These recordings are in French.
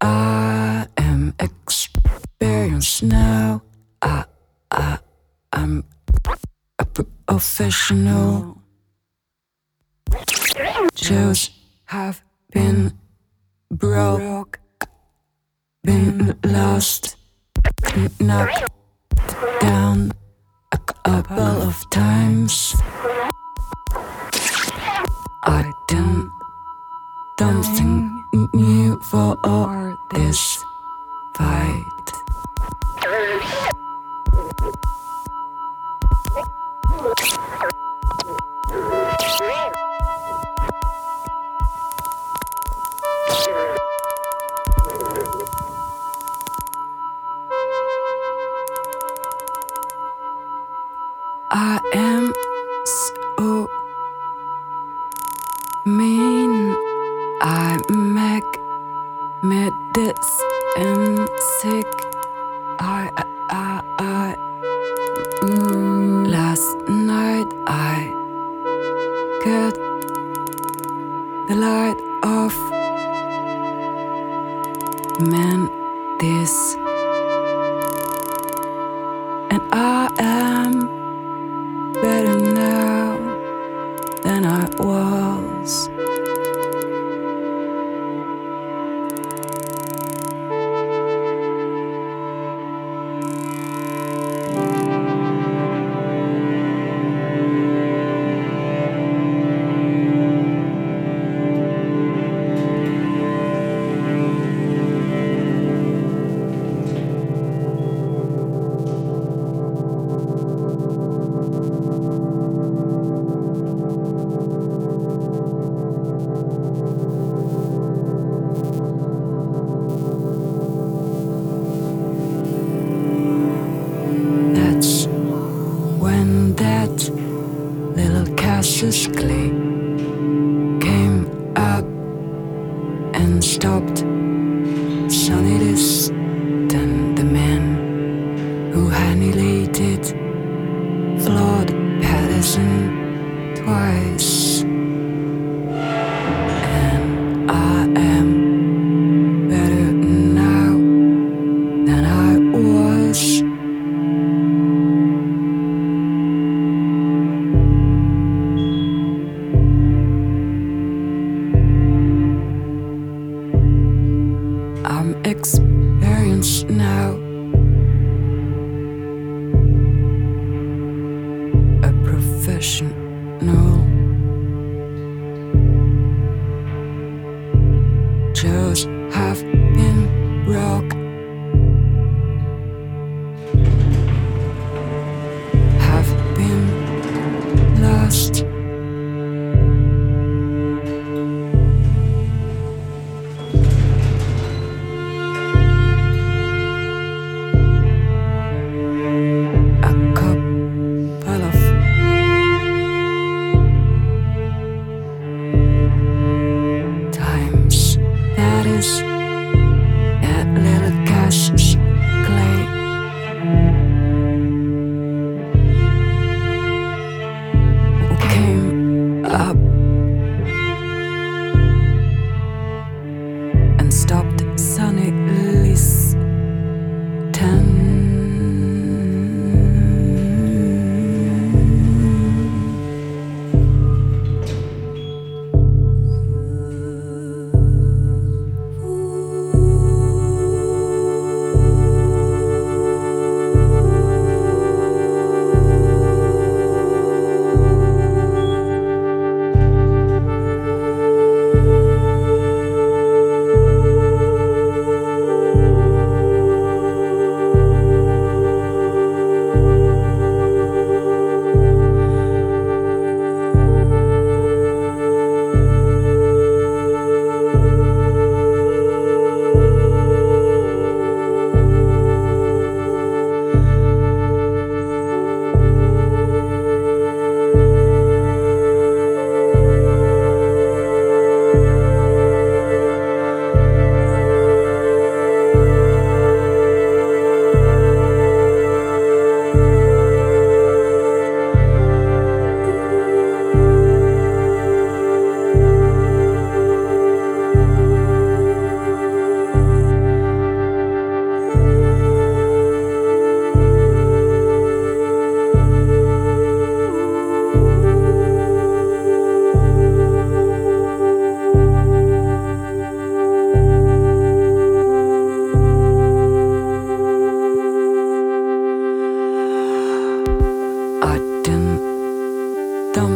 I am experienced now. I, I, I'm a professional. Just have been broke, been lost, knocked down a couple of times. I for this fight. I am so mean. I make medicine sick. I, I, I, mm, last night I cut the light off. Man, this, and I am and stopped. Sonny Liston, the man who annihilated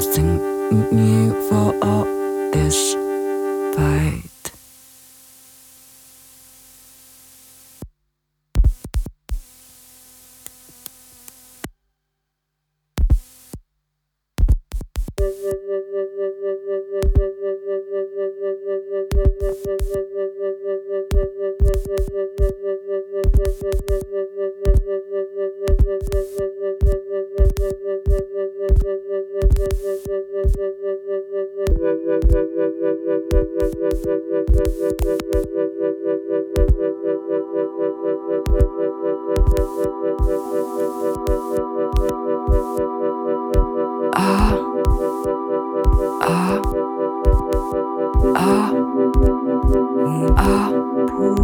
something new for all this.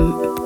um,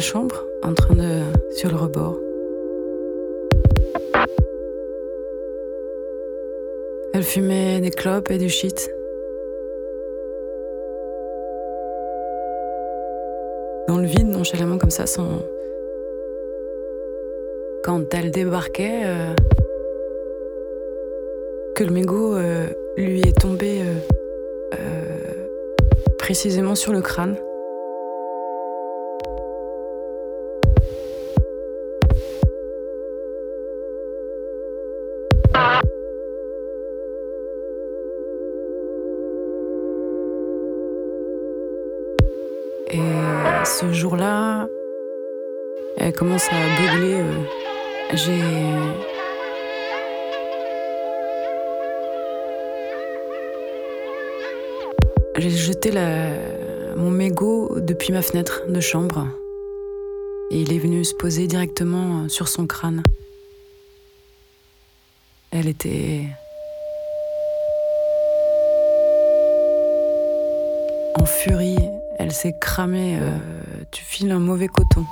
chambre, en train de. sur le rebord. Elle fumait des clopes et du shit. Dans le vide, nonchalamment comme ça, sans. Quand elle débarquait, euh, que le mégot euh, lui est tombé euh, précisément sur le crâne. Ce jour-là, elle commence à beugler. Euh, j'ai. J'ai jeté mon mégot depuis ma fenêtre de chambre. Et il est venu se poser directement sur son crâne. Elle était. en furie. Elle s'est cramée. Euh, tu files un mauvais coton.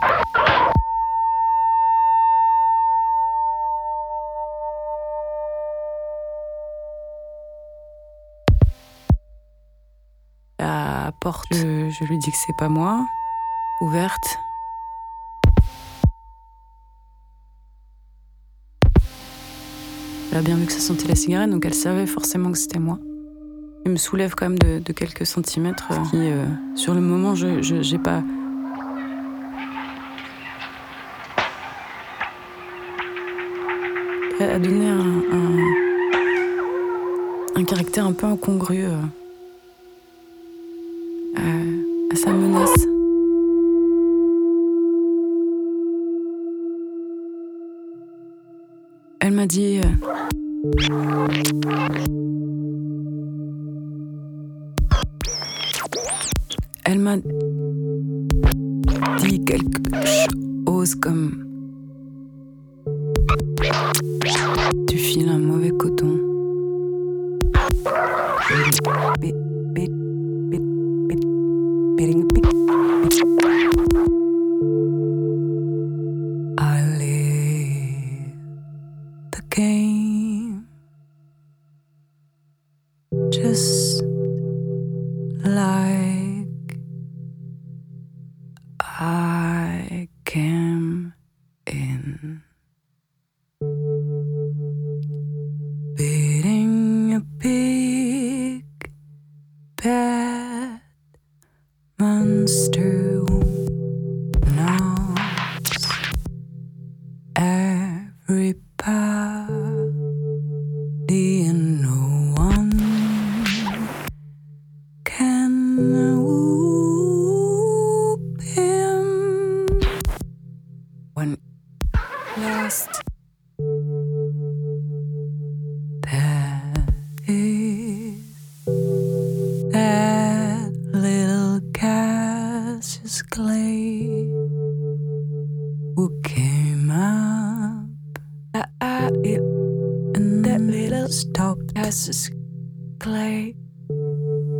La porte, je, lui dis que c'est pas moi, ouverte. Elle a bien vu que ça sentait la cigarette, donc elle savait forcément que c'était moi. Elle me soulève quand même de, quelques centimètres, euh, qui, euh, sur le moment, je n'ai pas a donné un, un, caractère un peu incongru euh, à, à sa menace. Elle m'a dit... elle m'a dit quelque chose comme tu files un mauvais coton. Came in.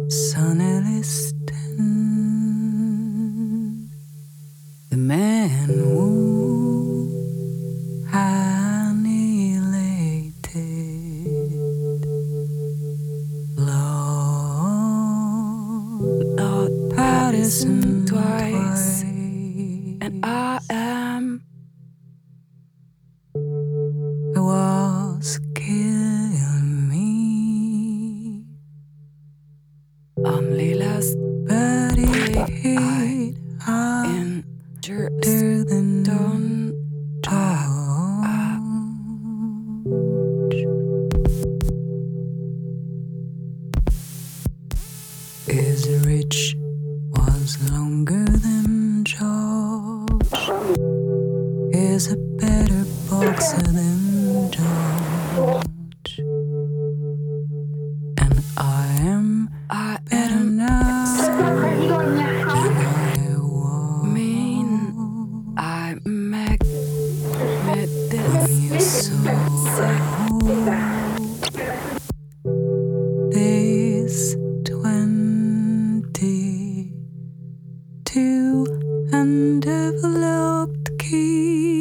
Sun el I am just done talk. Is rich was longer than George. Is a better boxer than George. developed key.